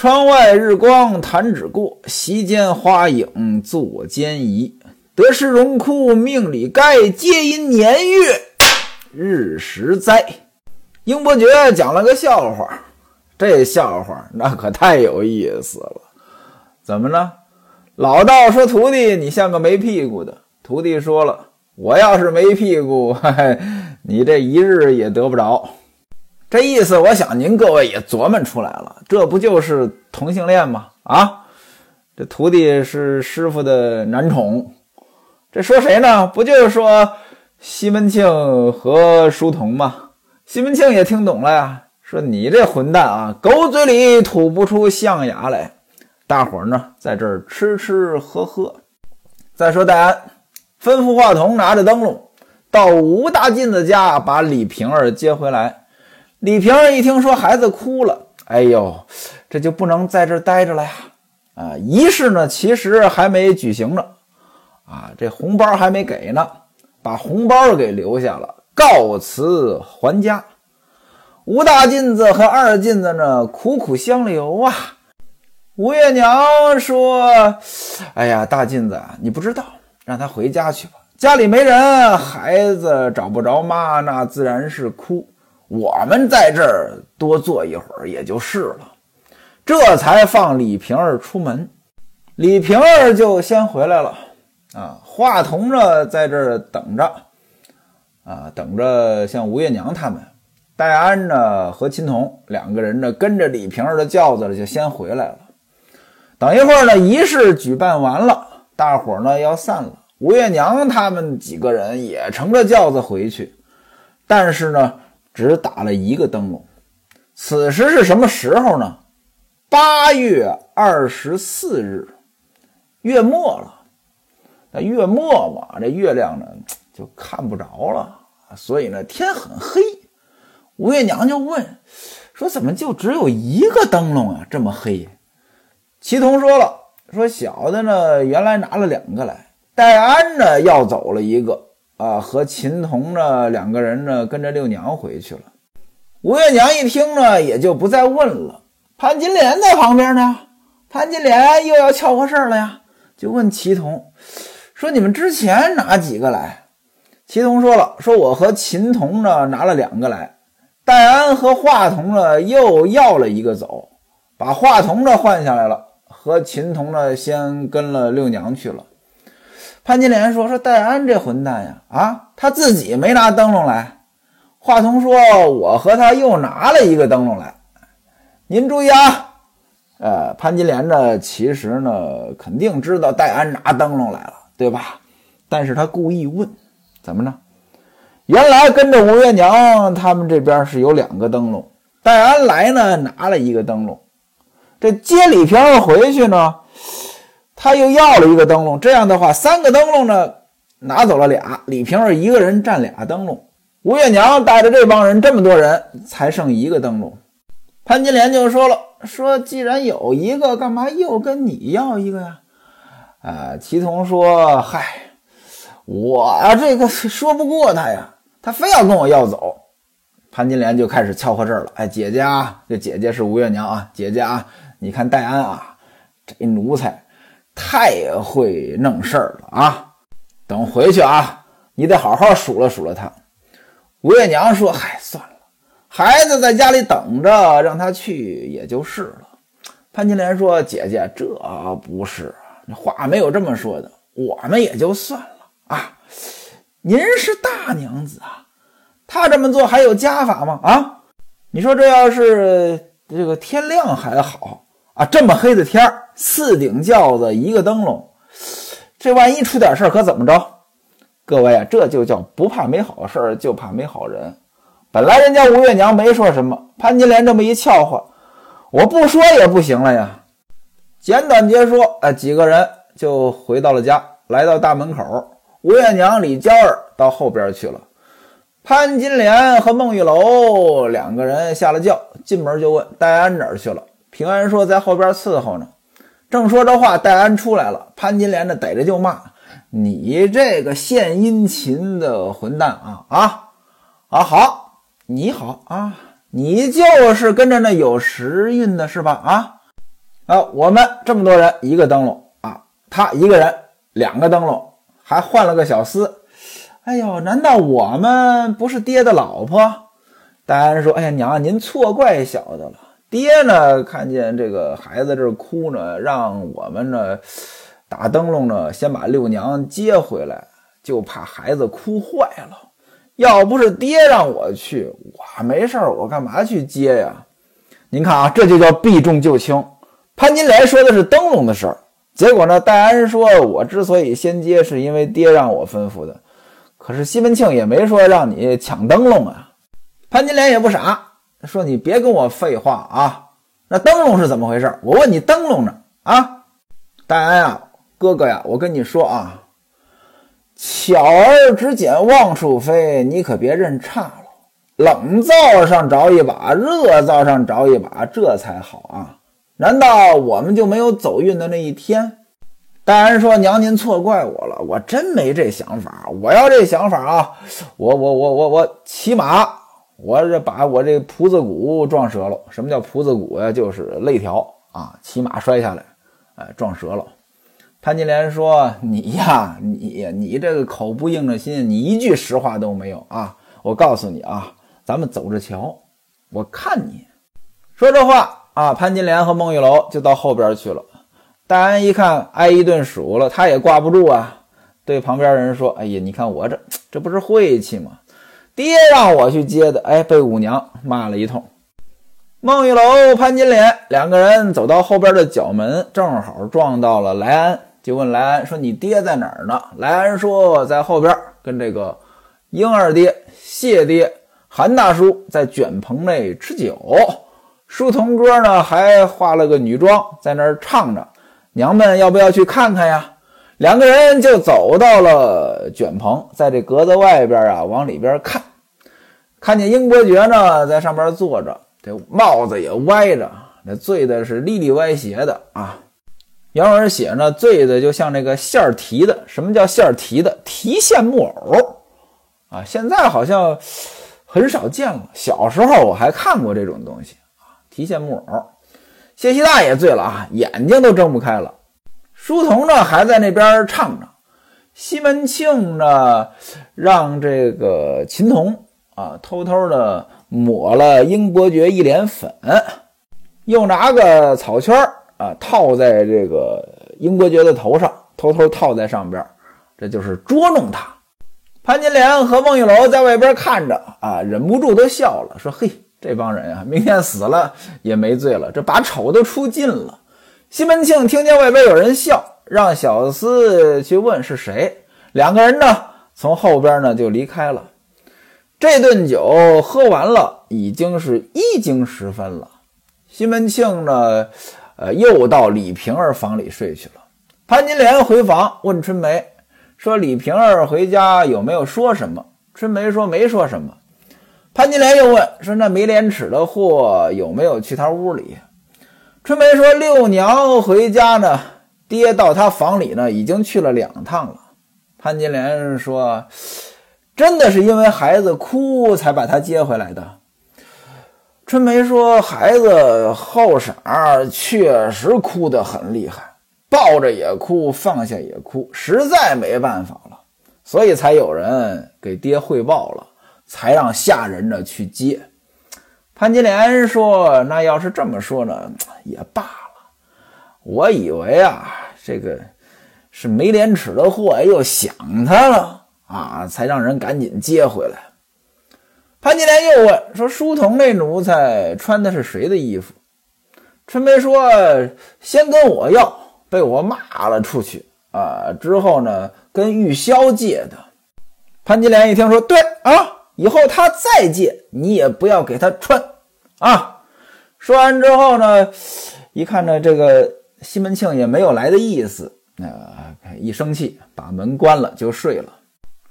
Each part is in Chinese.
窗外日光弹指过，席间花影作间移。得失荣枯命里该，皆因年月日时灾。英伯爵讲了个笑话，这笑话那可太有意思了。怎么呢？老道说：“徒弟，你像个没屁股的。”徒弟说了：“我要是没屁股，嘿嘿，你这一日也得不着。”这意思，我想您各位也琢磨出来了，这不就是同性恋吗？啊，这徒弟是师傅的男宠，这说谁呢？不就是说西门庆和书童吗？西门庆也听懂了呀，说你这混蛋啊，狗嘴里吐不出象牙来。大伙儿呢，在这儿吃吃喝喝。再说戴安，吩咐华童拿着灯笼到吴大进子家，把李瓶儿接回来。李瓶儿一听说孩子哭了，哎呦，这就不能在这待着了呀！啊，仪式呢，其实还没举行呢，啊，这红包还没给呢，把红包给留下了，告辞还家。吴大妗子和二妗子呢，苦苦相留啊。吴月娘说：“哎呀，大妗子，你不知道，让他回家去吧，家里没人，孩子找不着妈，那自然是哭。”我们在这儿多坐一会儿也就是了，这才放李瓶儿出门。李瓶儿就先回来了啊。华童呢，在这儿等着啊，等着像吴月娘他们。戴安呢和秦童两个人呢，跟着李瓶儿的轿子就先回来了。等一会儿呢，仪式举办完了，大伙儿呢要散了。吴月娘他们几个人也乘着轿子回去，但是呢。只打了一个灯笼。此时是什么时候呢？八月二十四日，月末了。那月末嘛，这月亮呢就看不着了，所以呢天很黑。吴月娘就问说：“怎么就只有一个灯笼啊？这么黑？”齐同说了：“说小的呢，原来拿了两个来，戴安呢要走了一个。”啊，和秦童呢两个人呢跟着六娘回去了。吴月娘一听呢，也就不再问了。潘金莲在旁边呢，潘金莲又要悄和事儿了呀，就问齐童说：“你们之前拿几个来？”齐童说了：“说我和秦童呢拿了两个来，戴安和华童呢又要了一个走，把华童呢换下来了，和秦童呢先跟了六娘去了。”潘金莲说：“说戴安这混蛋呀，啊，他自己没拿灯笼来。”话童说：“我和他又拿了一个灯笼来。”您注意啊，呃，潘金莲呢，其实呢，肯定知道戴安拿灯笼来了，对吧？但是他故意问，怎么呢？原来跟着吴月娘他们这边是有两个灯笼，戴安来呢，拿了一个灯笼，这接李瓶儿回去呢。他又要了一个灯笼，这样的话，三个灯笼呢，拿走了俩，李瓶儿一个人占俩灯笼，吴月娘带着这帮人这么多人，才剩一个灯笼。潘金莲就说了：“说既然有一个，干嘛又跟你要一个呀？”啊，齐同说：“嗨，我这个说不过他呀，他非要跟我要走。”潘金莲就开始悄和事儿了：“哎，姐姐啊，这姐姐是吴月娘啊，姐姐啊，你看戴安啊，这奴才。”太会弄事儿了啊！等回去啊，你得好好数落数落他。吴月娘说：“嗨，算了，孩子在家里等着，让他去也就是了。”潘金莲说：“姐姐，这不是话没有这么说的，我们也就算了啊。您是大娘子啊，他这么做还有家法吗？啊，你说这要是这个天亮还好。”啊，这么黑的天儿，四顶轿子，一个灯笼，这万一出点事儿，可怎么着？各位啊，这就叫不怕没好事儿，就怕没好人。本来人家吴月娘没说什么，潘金莲这么一笑话，我不说也不行了呀。简短截说，哎，几个人就回到了家，来到大门口，吴月娘、李娇儿到后边去了。潘金莲和孟玉楼两个人下了轿，进门就问戴安哪儿去了。平安说：“在后边伺候呢。”正说着话，戴安出来了。潘金莲呢，逮着就骂：“你这个献殷勤的混蛋啊啊啊！好，你好啊，你就是跟着那有时运的是吧？啊，啊，我们这么多人一个灯笼啊，他一个人两个灯笼，还换了个小厮。哎呦，难道我们不是爹的老婆？戴安说：“哎呀，娘，您错怪小的了。爹呢，看见这个孩子这哭呢，让我们呢打灯笼呢，先把六娘接回来，就怕孩子哭坏了。要不是爹让我去，我没事儿，我干嘛去接呀？您看啊，这就叫避重就轻。潘金莲说的是灯笼的事儿，结果呢，戴安说，我之所以先接，是因为爹让我吩咐的。可是西门庆也没说让你抢灯笼啊。”潘金莲也不傻，说：“你别跟我废话啊！那灯笼是怎么回事？我问你，灯笼呢？啊，戴安呀，哥哥呀，我跟你说啊，巧儿只捡望树飞，你可别认差了。冷灶上着一把，热灶上着一把，这才好啊！难道我们就没有走运的那一天？”戴安说：“娘，您错怪我了，我真没这想法。我要这想法啊，我我我我我骑马。”我这把我这蹼子骨撞折了。什么叫蹼子骨呀？就是肋条啊，骑马摔下来，哎，撞折了。潘金莲说：“你呀，你你这个口不硬着心，你一句实话都没有啊！我告诉你啊，咱们走着瞧，我看你。”说这话啊，潘金莲和孟玉楼就到后边去了。戴安一看挨一顿数了，他也挂不住啊，对旁边人说：“哎呀，你看我这这不是晦气吗？”爹让我去接的，哎，被五娘骂了一通。孟玉楼、潘金莲两个人走到后边的角门，正好撞到了莱安，就问莱安说：“你爹在哪儿呢？”莱安说：“在后边，跟这个英二爹、谢爹、韩大叔在卷棚内吃酒。书童哥呢，还化了个女装，在那儿唱着。娘们要不要去看看呀？”两个人就走到了卷棚，在这格子外边啊，往里边看。看见英伯爵呢，在上边坐着，这帽子也歪着，那醉的是里里歪斜的啊。杨文写呢，醉的就像那个线儿提的。什么叫线儿提的？提线木偶啊，现在好像很少见了。小时候我还看过这种东西啊，提线木偶。谢希大也醉了啊，眼睛都睁不开了。书童呢，还在那边唱着。西门庆呢，让这个秦童。啊，偷偷的抹了英伯爵一脸粉，又拿个草圈啊套在这个英伯爵的头上，偷偷套在上边，这就是捉弄他。潘金莲和孟玉楼在外边看着啊，忍不住都笑了，说：“嘿，这帮人啊，明天死了也没罪了，这把丑都出尽了。”西门庆听见外边有人笑，让小厮去问是谁。两个人呢，从后边呢就离开了。这顿酒喝完了，已经是一更时分了。西门庆呢，呃，又到李瓶儿房里睡去了。潘金莲回房问春梅说：“李瓶儿回家有没有说什么？”春梅说：“没说什么。”潘金莲又问说：“那没廉耻的货有没有去他屋里？”春梅说：“六娘回家呢，爹到她房里呢，已经去了两趟了。”潘金莲说。真的是因为孩子哭才把她接回来的。春梅说：“孩子后晌确实哭得很厉害，抱着也哭，放下也哭，实在没办法了，所以才有人给爹汇报了，才让下人呢去接。”潘金莲说：“那要是这么说呢，也罢了。我以为啊，这个是没廉耻的货又想他了。”啊，才让人赶紧接回来。潘金莲又问说：“书童那奴才穿的是谁的衣服？”春梅说：“先跟我要，被我骂了出去啊。之后呢，跟玉箫借的。”潘金莲一听说：“对啊，以后他再借，你也不要给他穿啊。”说完之后呢，一看呢，这个西门庆也没有来的意思，那一生气，把门关了就睡了。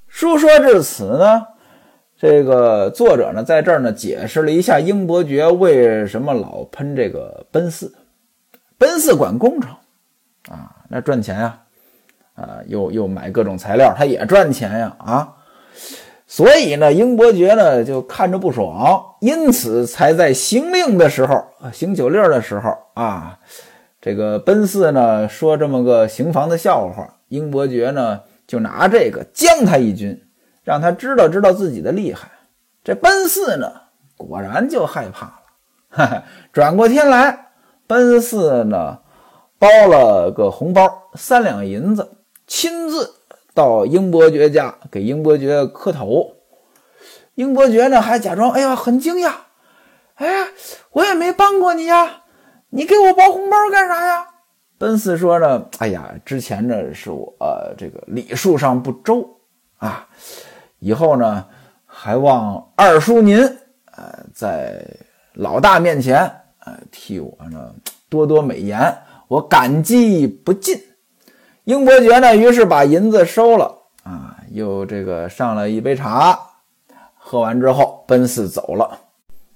书说至此呢，这个作者呢在这儿呢解释了一下英伯爵为什么老喷这个奔四，奔四管工程啊，那赚钱呀，啊，又又买各种材料，他也赚钱呀啊，所以呢，英伯爵呢就看着不爽，因此才在行令的时候，行酒令的时候啊，这个奔四呢说这么个行房的笑话，英伯爵呢就拿这个将他一军，让他知道知道自己的厉害。这奔四呢果然就害怕了，哈哈，转过天来，奔四呢包了个红包三两银子，亲自到英伯爵家给英伯爵磕头。英伯爵呢还假装哎呀很惊讶，哎呀我也没帮过你呀。你给我包红包干啥呀？奔四说呢，哎呀，之前呢是我这个礼数上不周啊，以后呢还望二叔您呃在老大面前呃替我呢多多美言，我感激不尽。英伯爵呢于是把银子收了啊，又这个上了一杯茶，喝完之后，奔四走了。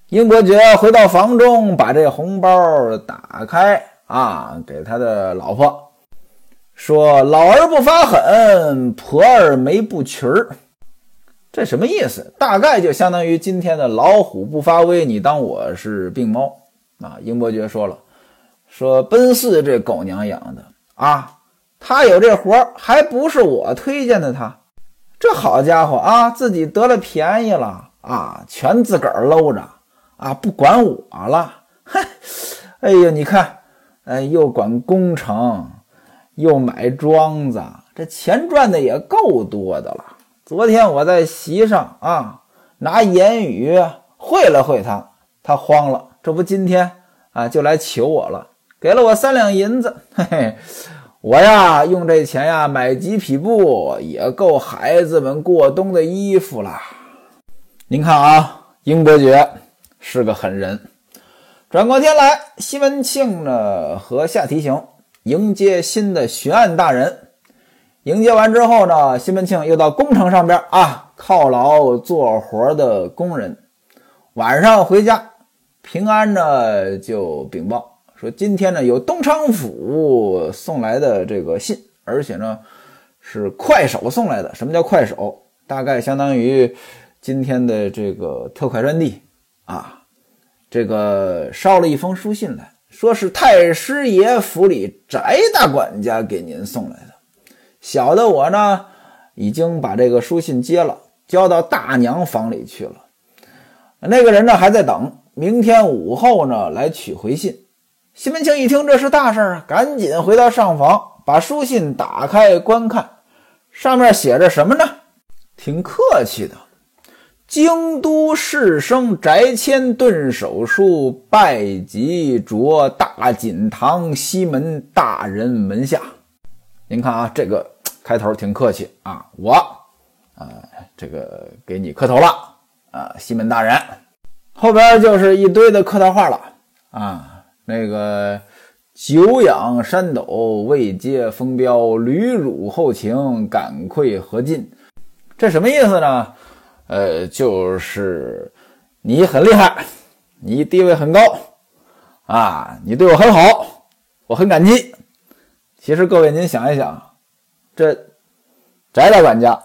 英伯爵回到房中，把这红包打开啊，给他的老婆说：“老儿不发狠，婆儿没不群儿。”这什么意思？大概就相当于今天的“老虎不发威，你当我是病猫”啊。英伯爵说了：“说奔四这狗娘养的啊，他有这活还不是我推荐的他。这好家伙啊，自己得了便宜了啊，全自个儿搂着。”啊，不管我了，哼！哎呀，你看，哎，又管工程，又买庄子，这钱赚的也够多的了。昨天我在席上啊，拿言语会了会他，他慌了。这不今天啊，就来求我了，给了我三两银子。嘿嘿，我呀，用这钱呀买几匹布，也够孩子们过冬的衣服了。您看啊，英伯爵。是个狠人。转过天来，西门庆呢和夏提刑迎接新的巡案大人。迎接完之后呢，西门庆又到工程上边啊犒劳做活的工人。晚上回家，平安呢就禀报说，今天呢有东昌府送来的这个信，而且呢是快手送来的。什么叫快手？大概相当于今天的这个特快专递。啊，这个捎了一封书信来，说是太师爷府里翟大管家给您送来的。小的我呢，已经把这个书信接了，交到大娘房里去了。那个人呢，还在等，明天午后呢来取回信。西门庆一听这是大事啊，赶紧回到上房，把书信打开观看，上面写着什么呢？挺客气的。京都士生翟谦顿手书拜及着大锦堂西门大人门下。您看啊，这个开头挺客气啊，我啊这个给你磕头了啊，西门大人。后边就是一堆的客套话了啊，那个久仰山斗，未接风标，屡辱后情，感愧何尽？这什么意思呢？呃，就是你很厉害，你地位很高啊，你对我很好，我很感激。其实各位您想一想，这翟大管家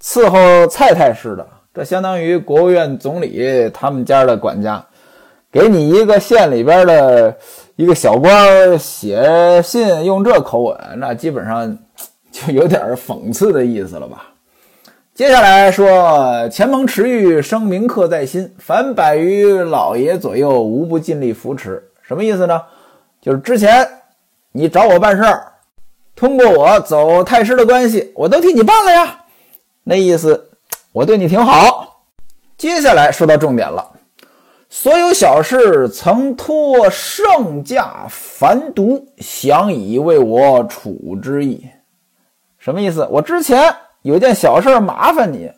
伺候蔡太师的，这相当于国务院总理他们家的管家，给你一个县里边的一个小官写信用这口吻，那基本上就有点讽刺的意思了吧。接下来说，前盟池玉生铭刻在心，凡百余老爷左右，无不尽力扶持。什么意思呢？就是之前你找我办事儿，通过我走太师的关系，我都替你办了呀。那意思，我对你挺好。接下来说到重点了，所有小事曾托圣驾凡读，想以为我处之意。什么意思？我之前。有件小事麻烦你，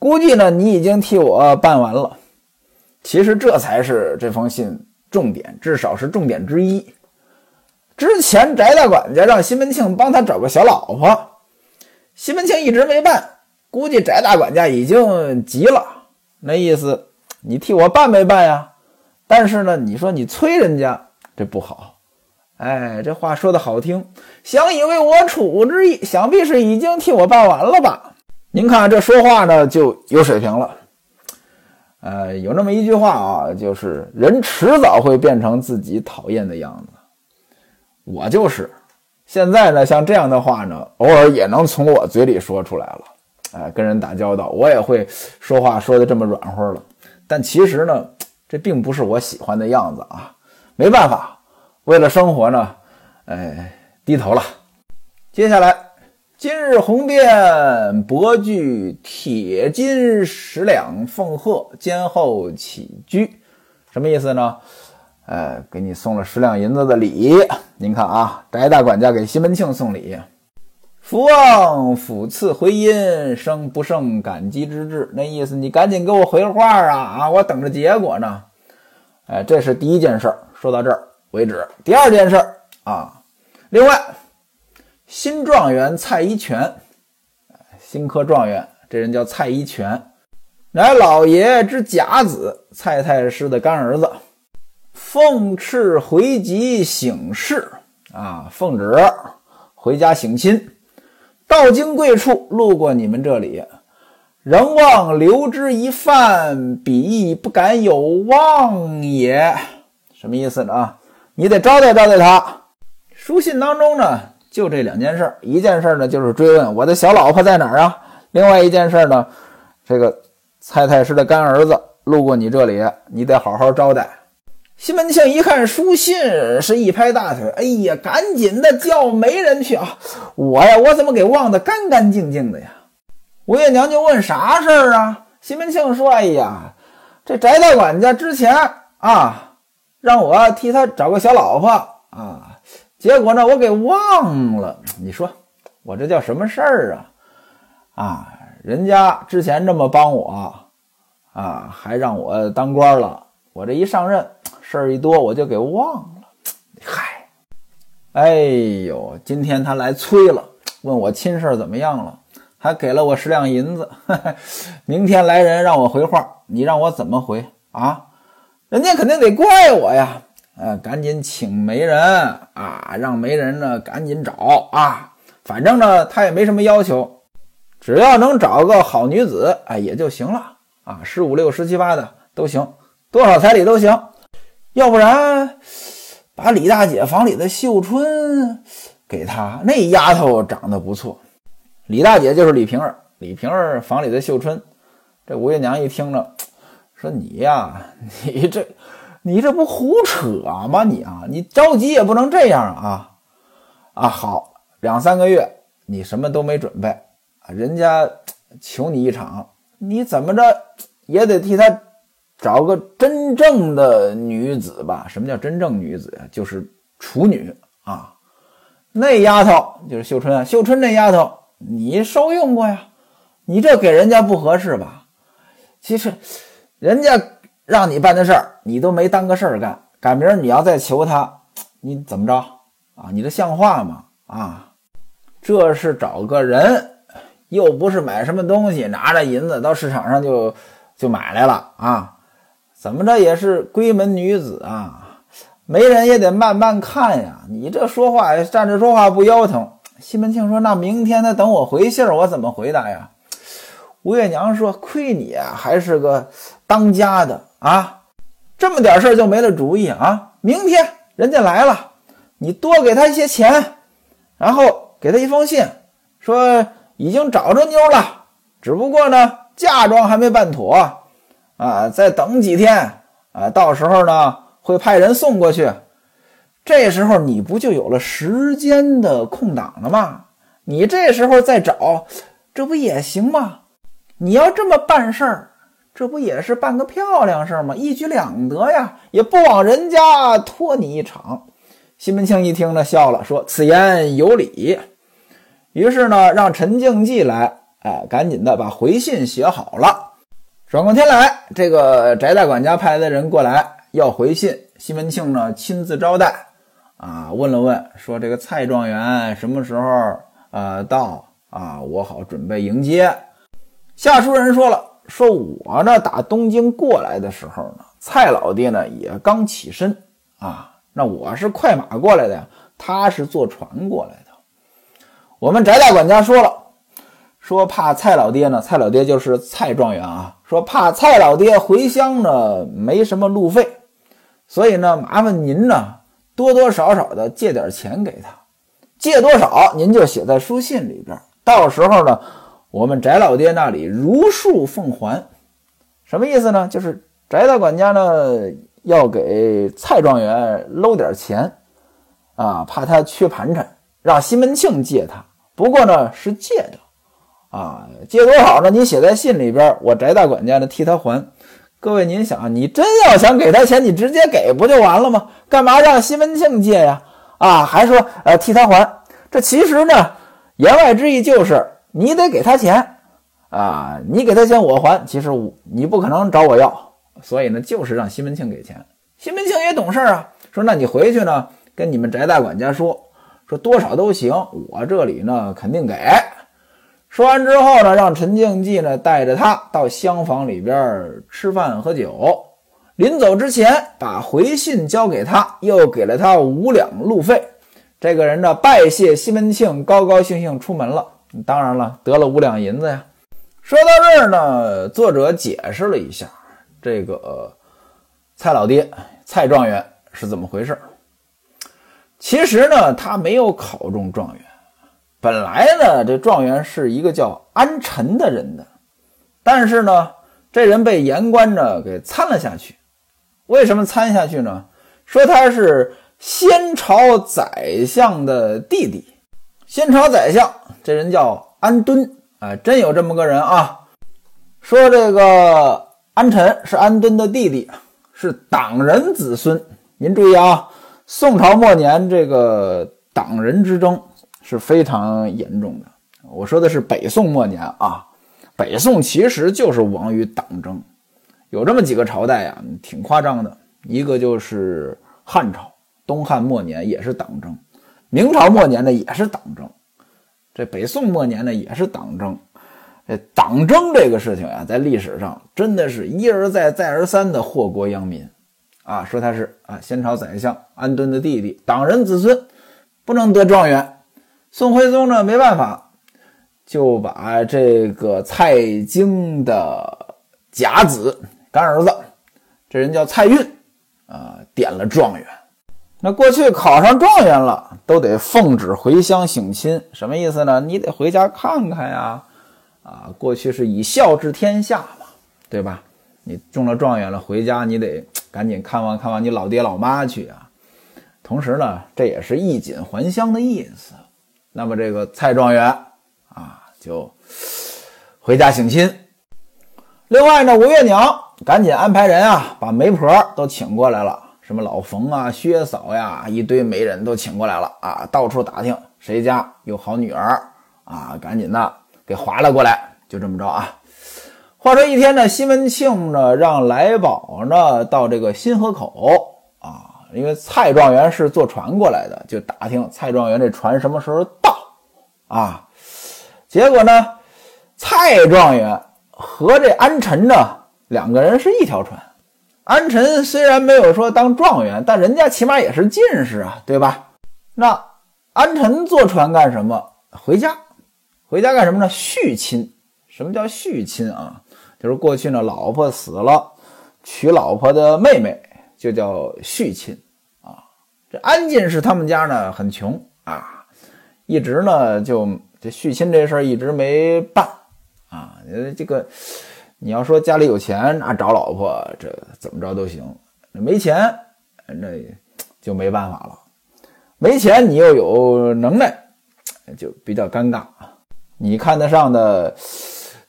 估计呢你已经替我办完了。其实这才是这封信重点，至少是重点之一。之前翟大管家让西门庆帮他找个小老婆，西门庆一直没办，估计翟大管家已经急了，那意思你替我办没办呀？但是呢，你说你催人家这不好。哎，这话说的好听，想以为我处之意，想必是已经替我办完了吧？您看这说话呢就有水平了。呃，有那么一句话啊，就是人迟早会变成自己讨厌的样子。我就是。现在呢，像这样的话呢，偶尔也能从我嘴里说出来了。哎，跟人打交道，我也会说话说的这么软和了。但其实呢，这并不是我喜欢的样子啊。没办法，为了生活呢，哎，低头了。接下来，今日鸿便薄具铁金十两奉贺，监后起居，什么意思呢？呃，给你送了十两银子的礼。您看啊，翟大管家给西门庆送礼，福旺府赐回音，生不胜感激之至。那意思，你赶紧给我回话啊啊！我等着结果呢。哎，这是第一件事儿，说到这儿为止。第二件事儿啊，另外，新状元蔡一全，新科状元，这人叫蔡一全，乃老爷之甲子，蔡太师的干儿子。奉敕回籍省事啊，奉旨回家省亲。到京贵处，路过你们这里，仍望留之一饭，彼亦不敢有望也。什么意思呢？啊，你得招待招待他。书信当中呢，就这两件事一件事呢，就是追问我的小老婆在哪儿啊；另外一件事呢，这个蔡太师的干儿子路过你这里，你得好好招待。西门庆一看书信，是一拍大腿：“哎呀，赶紧的叫媒人去啊！我呀，我怎么给忘得干干净净的呀？”吴月娘就问：“啥事儿啊？”西门庆说：“哎呀，这翟大管家之前啊，让我替他找个小老婆啊，结果呢，我给忘了。你说我这叫什么事儿啊？啊，人家之前这么帮我啊，还让我当官了，我这一上任。”事儿一多，我就给忘了。嗨，哎呦，今天他来催了，问我亲事怎么样了，还给了我十两银子。明天来人让我回话，你让我怎么回啊？人家肯定得怪我呀。呃，赶紧请媒人啊，让媒人呢赶紧找啊。反正呢，他也没什么要求，只要能找个好女子，哎，也就行了啊。十五六、十七八的都行，多少彩礼都行。要不然，把李大姐房里的秀春给她，那丫头长得不错。李大姐就是李瓶儿，李瓶儿房里的秀春。这吴月娘一听着，说：“你呀，你这，你这不胡扯吗？你啊，你着急也不能这样啊！啊，好，两三个月你什么都没准备，人家求你一场，你怎么着也得替他。”找个真正的女子吧。什么叫真正女子呀？就是处女啊。那丫头就是秀春啊。秀春那丫头，你受用过呀？你这给人家不合适吧？其实，人家让你办的事儿，你都没当个事儿干。赶明儿你要再求他，你怎么着啊？你这像话吗？啊，这是找个人，又不是买什么东西，拿着银子到市场上就就买来了啊。怎么着也是闺门女子啊，媒人也得慢慢看呀。你这说话站着说话不腰疼。西门庆说：“那明天他等我回信，我怎么回答呀？”吴月娘说：“亏你啊，还是个当家的啊，这么点事儿就没了主意啊！明天人家来了，你多给他一些钱，然后给他一封信，说已经找着妞了，只不过呢，嫁妆还没办妥。”啊，再等几天啊，到时候呢会派人送过去。这时候你不就有了时间的空档了吗？你这时候再找，这不也行吗？你要这么办事儿，这不也是办个漂亮事儿吗？一举两得呀，也不枉人家拖你一场。西门庆一听呢，笑了，说：“此言有理。”于是呢，让陈静济来，哎，赶紧的把回信写好了。转过天来，这个翟大管家派的人过来要回信，西门庆呢亲自招待，啊，问了问，说这个蔡状元什么时候呃到啊？我好准备迎接。下书人说了，说我呢打东京过来的时候呢，蔡老爹呢也刚起身啊，那我是快马过来的呀，他是坐船过来的。我们翟大管家说了。说怕蔡老爹呢，蔡老爹就是蔡状元啊。说怕蔡老爹回乡呢，没什么路费，所以呢，麻烦您呢多多少少的借点钱给他，借多少您就写在书信里边，到时候呢，我们翟老爹那里如数奉还。什么意思呢？就是翟大管家呢要给蔡状元搂点钱，啊，怕他缺盘缠，让西门庆借他。不过呢是借的，啊，借多少呢？你写在信里边，我翟大管家呢替他还。各位，您想，你真要想给他钱，你直接给不就完了吗？干嘛让西门庆借呀？啊，还说呃替他还，这其实呢，言外之意就是你得给他钱啊，你给他钱我还。其实你不可能找我要，所以呢，就是让西门庆给钱。西门庆也懂事啊，说那你回去呢，跟你们翟大管家说，说多少都行，我这里呢肯定给。说完之后呢，让陈静济呢带着他到厢房里边吃饭喝酒。临走之前，把回信交给他，又给了他五两路费。这个人呢，拜谢西门庆，高高兴兴出门了。当然了，得了五两银子呀。说到这儿呢，作者解释了一下这个蔡老爹蔡状元是怎么回事。其实呢，他没有考中状元。本来呢，这状元是一个叫安臣的人的，但是呢，这人被言官呢给参了下去。为什么参下去呢？说他是先朝宰相的弟弟。先朝宰相这人叫安敦，哎，真有这么个人啊。说这个安臣是安敦的弟弟，是党人子孙。您注意啊，宋朝末年这个党人之争。是非常严重的。我说的是北宋末年啊，北宋其实就是亡于党争，有这么几个朝代呀，挺夸张的。一个就是汉朝，东汉末年也是党争；明朝末年呢也是党争；这北宋末年呢也是党争。这党争这个事情呀，在历史上真的是一而再、再而三的祸国殃民啊。说他是啊，先朝宰相安敦的弟弟，党人子孙，不能得状元。宋徽宗呢，没办法，就把这个蔡京的假子干儿子，这人叫蔡运，啊，点了状元。那过去考上状元了，都得奉旨回乡省亲，什么意思呢？你得回家看看呀，啊，过去是以孝治天下嘛，对吧？你中了状元了，回家你得赶紧看望看望你老爹老妈去啊。同时呢，这也是衣锦还乡的意思。那么这个蔡状元啊，就回家省亲。另外呢，吴月娘赶紧安排人啊，把媒婆都请过来了，什么老冯啊、薛嫂呀，一堆媒人都请过来了啊，到处打听谁家有好女儿啊，赶紧的给划拉过来。就这么着啊。话说一天呢，西门庆呢让来宝呢到这个新河口。因为蔡状元是坐船过来的，就打听蔡状元这船什么时候到啊？结果呢，蔡状元和这安臣呢两个人是一条船。安臣虽然没有说当状元，但人家起码也是进士啊，对吧？那安臣坐船干什么？回家，回家干什么呢？续亲。什么叫续亲啊？就是过去呢，老婆死了，娶老婆的妹妹就叫续亲啊。这安进士他们家呢很穷啊，一直呢就这续亲这事儿一直没办啊。这个你要说家里有钱啊，找老婆这怎么着都行。没钱那就没办法了。没钱你又有能耐，就比较尴尬。你看得上的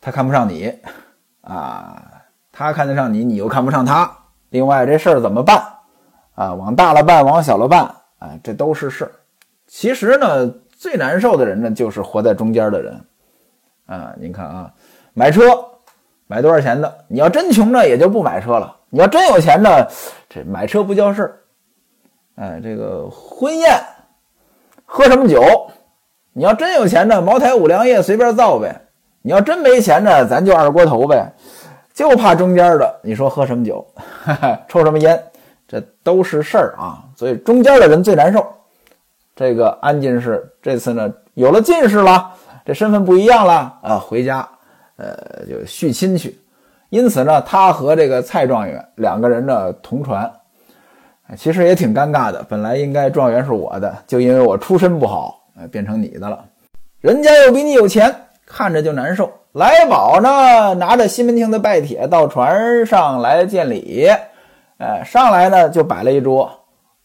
他看不上你啊，他看得上你，你又看不上他。另外这事儿怎么办？啊，往大了办，往小了办，哎，这都是事儿。其实呢，最难受的人呢，就是活在中间的人。啊，您看啊，买车买多少钱的？你要真穷呢，也就不买车了；你要真有钱呢，这买车不叫事儿。哎，这个婚宴喝什么酒？你要真有钱呢，茅台、五粮液随便造呗；你要真没钱呢，咱就二锅头呗。就怕中间的，你说喝什么酒，哈 哈抽什么烟？这都是事儿啊，所以中间的人最难受。这个安进士这次呢有了进士了，这身份不一样了啊，回家呃就续亲去。因此呢，他和这个蔡状元两个人呢同船，其实也挺尴尬的。本来应该状元是我的，就因为我出身不好，呃，变成你的了。人家又比你有钱，看着就难受。来宝呢，拿着西门庆的拜帖到船上来见礼，哎，上来呢就摆了一桌，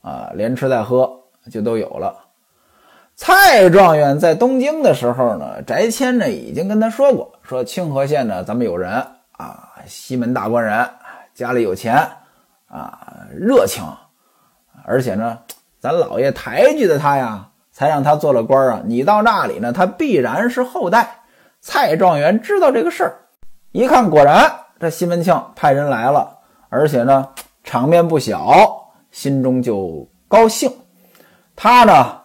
啊，连吃带喝就都有了。蔡状元在东京的时候呢，翟谦呢已经跟他说过，说清河县呢咱们有人啊，西门大官人，家里有钱啊，热情，而且呢，咱老爷抬举的他呀，才让他做了官啊。你到那里呢，他必然是后代。蔡状元知道这个事儿，一看果然这西门庆派人来了，而且呢场面不小，心中就高兴。他呢。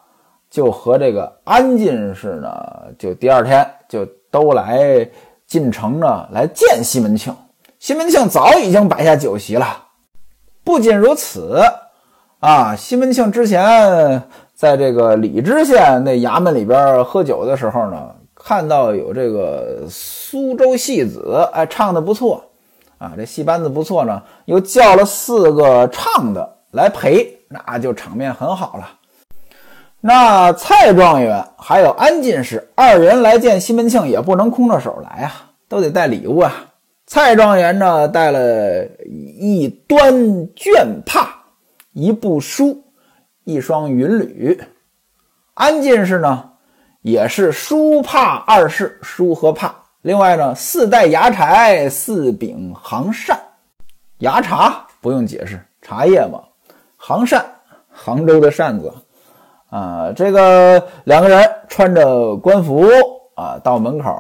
就和这个安进士呢，就第二天就都来进城呢，来见西门庆。西门庆早已经摆下酒席了。不仅如此，啊，西门庆之前在这个李知县那衙门里边喝酒的时候呢，看到有这个苏州戏子，哎，唱的不错，啊，这戏班子不错呢，又叫了四个唱的来陪，那就场面很好了。那蔡状元还有安进士二人来见西门庆，也不能空着手来啊，都得带礼物啊。蔡状元呢，带了一端绢帕，一部书，一双云履；安进士呢，也是书帕二世，书和帕。另外呢，四袋芽柴，四柄杭扇。芽茶不用解释，茶叶嘛。杭扇，杭州的扇子。啊，这个两个人穿着官服啊，到门口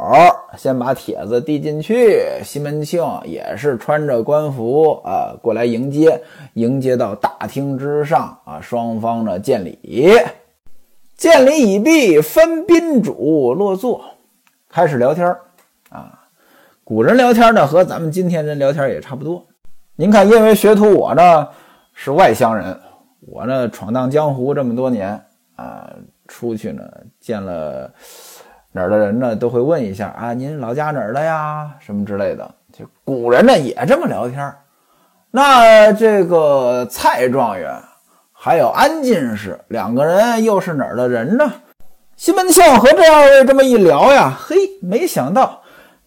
先把帖子递进去。西门庆也是穿着官服啊，过来迎接，迎接到大厅之上啊，双方呢见礼，见礼已毕，分宾主落座，开始聊天啊。古人聊天呢，和咱们今天人聊天也差不多。您看，因为学徒我呢是外乡人，我呢闯荡江湖这么多年。啊，出去呢，见了哪儿的人呢，都会问一下啊，您老家哪儿的呀，什么之类的。就古人呢也这么聊天那这个蔡状元还有安进士两个人又是哪儿的人呢？西门庆和这二位这么一聊呀，嘿，没想到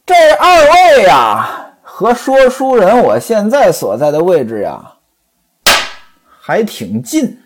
这二位呀和说书人我现在所在的位置呀还挺近。